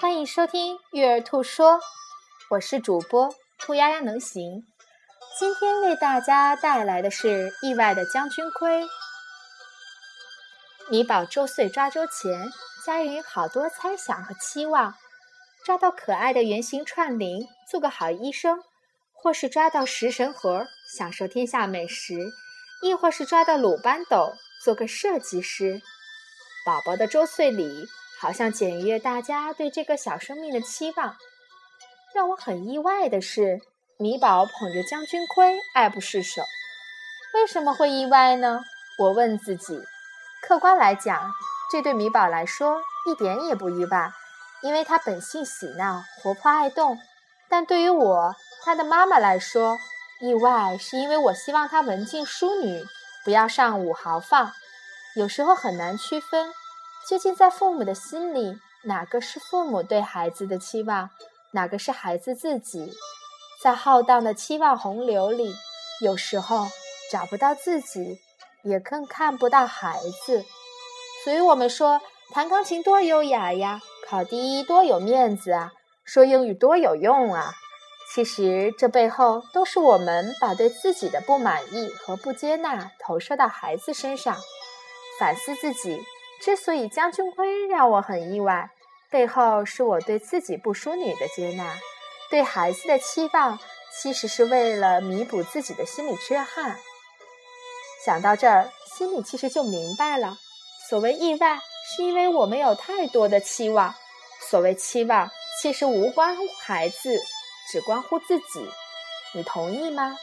欢迎收听育儿兔说，我是主播兔丫丫能行。今天为大家带来的是意外的将军盔。米宝周岁抓周前，家人好多猜想和期望：抓到可爱的圆形串铃，做个好医生；或是抓到食神盒，享受天下美食；亦或是抓到鲁班斗，做个设计师。宝宝的周岁礼。好像检阅大家对这个小生命的期望。让我很意外的是，米宝捧着将军盔，爱不释手。为什么会意外呢？我问自己。客观来讲，这对米宝来说一点也不意外，因为他本性喜闹、活泼爱动。但对于我，他的妈妈来说，意外是因为我希望他文静淑女，不要上午豪放。有时候很难区分。究竟在父母的心里，哪个是父母对孩子的期望，哪个是孩子自己？在浩荡的期望洪流里，有时候找不到自己，也更看不到孩子。所以我们说，弹钢琴多优雅呀，考第一多有面子啊，说英语多有用啊。其实这背后都是我们把对自己的不满意和不接纳投射到孩子身上，反思自己。之所以将军盔让我很意外，背后是我对自己不淑女的接纳，对孩子的期望，其实是为了弥补自己的心理缺憾。想到这儿，心里其实就明白了，所谓意外，是因为我们有太多的期望；所谓期望，其实无关孩子，只关乎自己。你同意吗？